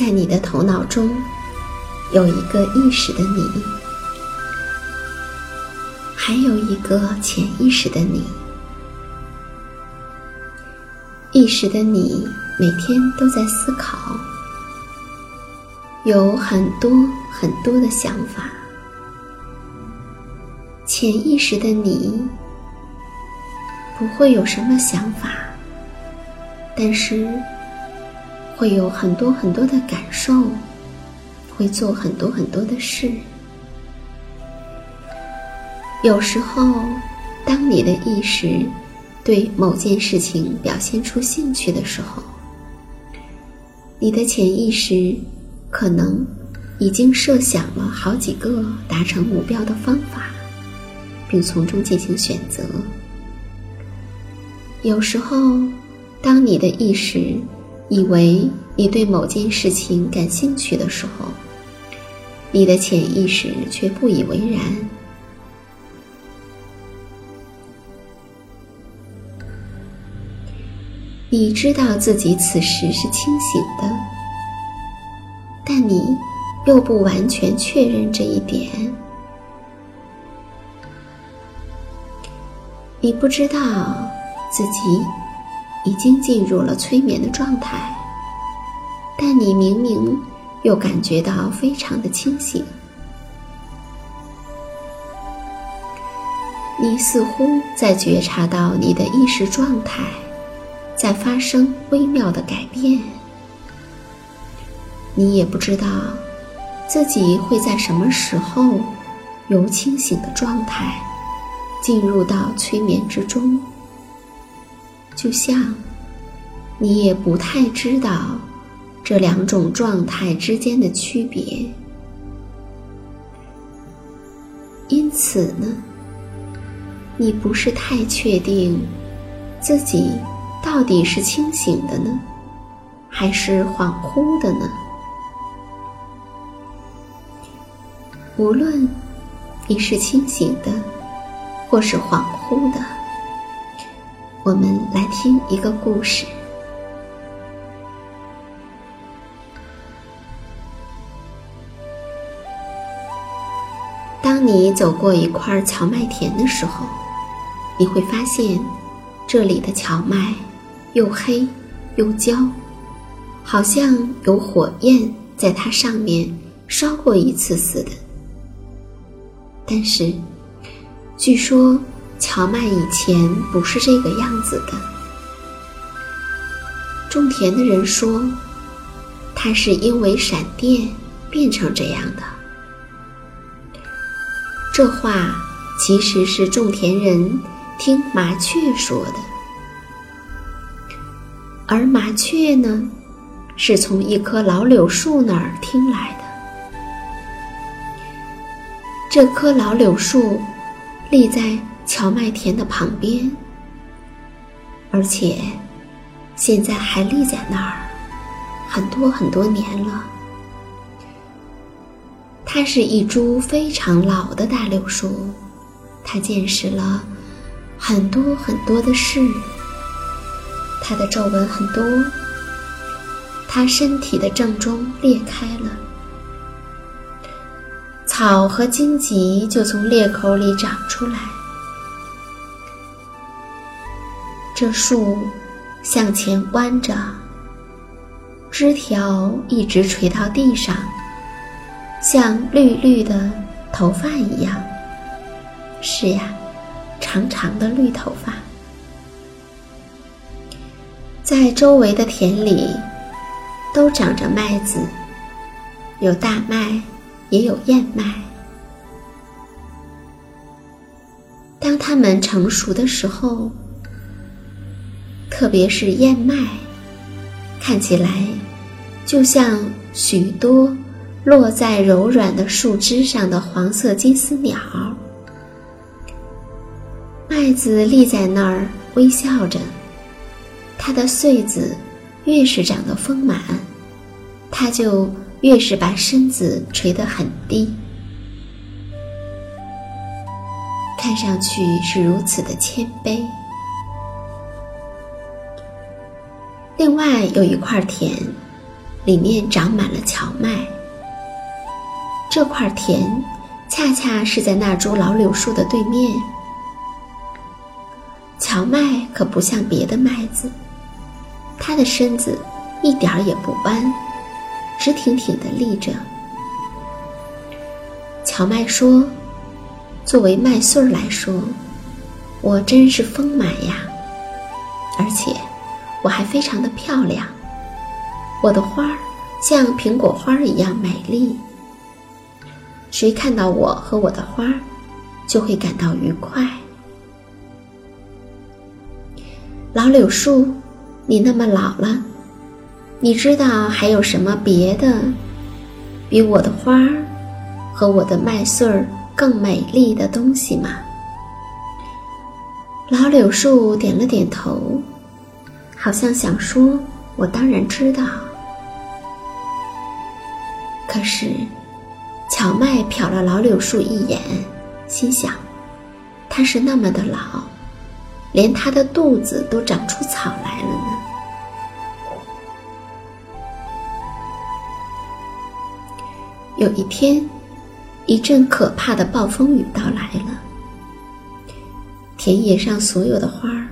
在你的头脑中，有一个意识的你，还有一个潜意识的你。意识的你每天都在思考，有很多很多的想法。潜意识的你不会有什么想法，但是。会有很多很多的感受，会做很多很多的事。有时候，当你的意识对某件事情表现出兴趣的时候，你的潜意识可能已经设想了好几个达成目标的方法，并从中进行选择。有时候，当你的意识以为你对某件事情感兴趣的时候，你的潜意识却不以为然。你知道自己此时是清醒的，但你又不完全确认这一点。你不知道自己。已经进入了催眠的状态，但你明明又感觉到非常的清醒。你似乎在觉察到你的意识状态在发生微妙的改变。你也不知道自己会在什么时候由清醒的状态进入到催眠之中。就像，你也不太知道这两种状态之间的区别，因此呢，你不是太确定自己到底是清醒的呢，还是恍惚的呢？无论你是清醒的，或是恍惚的。我们来听一个故事。当你走过一块荞麦田的时候，你会发现，这里的荞麦又黑又焦，好像有火焰在它上面烧过一次似的。但是，据说荞麦以前不是这个样子的。种田的人说，它是因为闪电变成这样的。这话其实是种田人听麻雀说的，而麻雀呢，是从一棵老柳树那儿听来的。这棵老柳树立在荞麦田的旁边，而且现在还立在那儿很多很多年了。它是一株非常老的大柳树，它见识了很多很多的事，它的皱纹很多，它身体的正中裂开了。草和荆棘就从裂口里长出来。这树向前弯着，枝条一直垂到地上，像绿绿的头发一样。是呀，长长的绿头发。在周围的田里，都长着麦子，有大麦。也有燕麦。当它们成熟的时候，特别是燕麦，看起来就像许多落在柔软的树枝上的黄色金丝鸟。麦子立在那儿微笑着，它的穗子越是长得丰满，它就。越是把身子垂得很低，看上去是如此的谦卑。另外有一块田，里面长满了荞麦。这块田恰恰是在那株老柳树的对面。荞麦可不像别的麦子，它的身子一点儿也不弯。直挺挺地立着。荞麦说：“作为麦穗儿来说，我真是丰满呀，而且我还非常的漂亮。我的花儿像苹果花儿一样美丽。谁看到我和我的花儿，就会感到愉快。”老柳树，你那么老了。你知道还有什么别的，比我的花儿和我的麦穗儿更美丽的东西吗？老柳树点了点头，好像想说：“我当然知道。”可是，荞麦瞟了老柳树一眼，心想：“它是那么的老，连它的肚子都长出草来了呢。”有一天，一阵可怕的暴风雨到来了。田野上所有的花儿，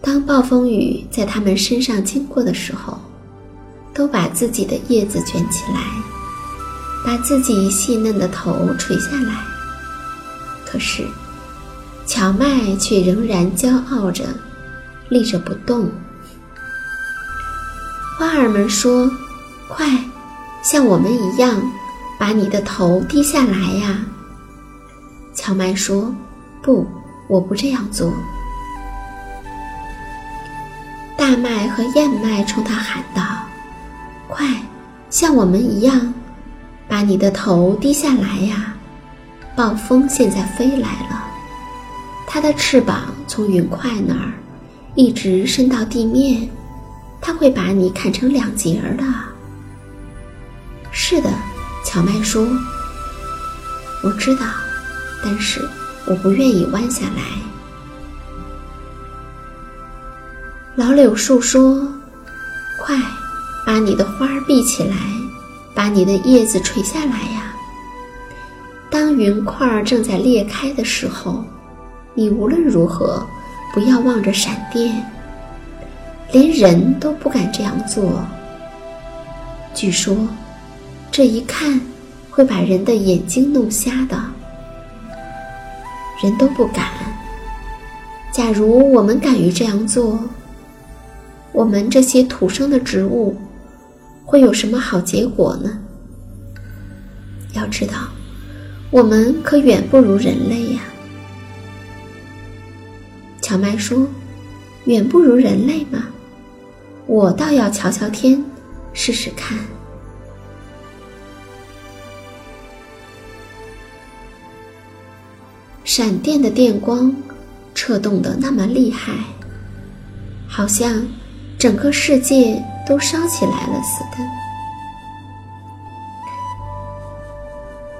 当暴风雨在它们身上经过的时候，都把自己的叶子卷起来，把自己细嫩的头垂下来。可是，荞麦却仍然骄傲着，立着不动。花儿们说：“快，像我们一样。”把你的头低下来呀，荞麦说：“不，我不这样做。”大麦和燕麦冲他喊道：“快，像我们一样，把你的头低下来呀！暴风现在飞来了，它的翅膀从云块那儿一直伸到地面，它会把你砍成两截的。”是的。荞麦说：“我知道，但是我不愿意弯下来。”老柳树说：“快，把你的花儿闭起来，把你的叶子垂下来呀！当云块正在裂开的时候，你无论如何不要望着闪电，连人都不敢这样做。据说，这一看会把人的眼睛弄瞎的，人都不敢。假如我们敢于这样做，我们这些土生的植物会有什么好结果呢？要知道，我们可远不如人类呀。荞麦说：“远不如人类吗？我倒要瞧瞧天，试试看。”闪电的电光掣动的那么厉害，好像整个世界都烧起来了似的。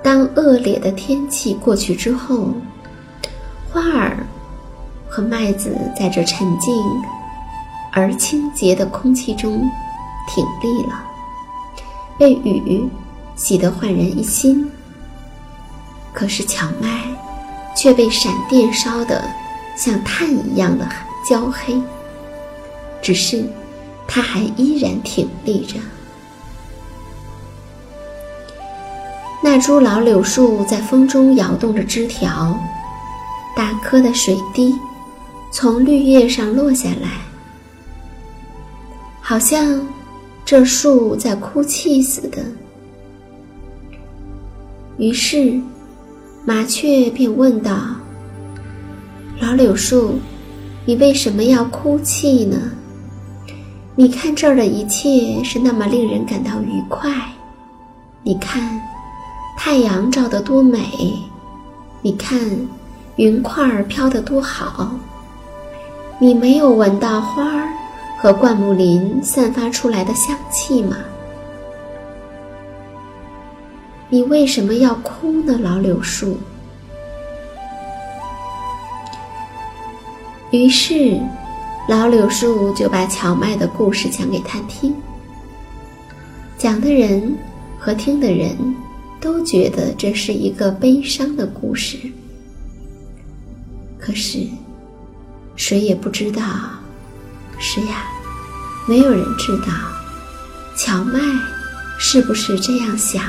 当恶劣的天气过去之后，花儿和麦子在这沉静而清洁的空气中挺立了，被雨洗得焕然一新。可是荞麦却被闪电烧得像炭一样的焦黑，只是它还依然挺立着。那株老柳树在风中摇动着枝条，大颗的水滴从绿叶上落下来，好像这树在哭泣似的。于是，麻雀便问道：“老柳树，你为什么要哭泣呢？你看这儿的一切是那么令人感到愉快，你看。”太阳照得多美，你看，云块儿飘得多好。你没有闻到花儿和灌木林散发出来的香气吗？你为什么要哭呢，老柳树？于是，老柳树就把荞麦的故事讲给他听。讲的人和听的人。都觉得这是一个悲伤的故事，可是谁也不知道，是呀，没有人知道，荞麦是不是这样想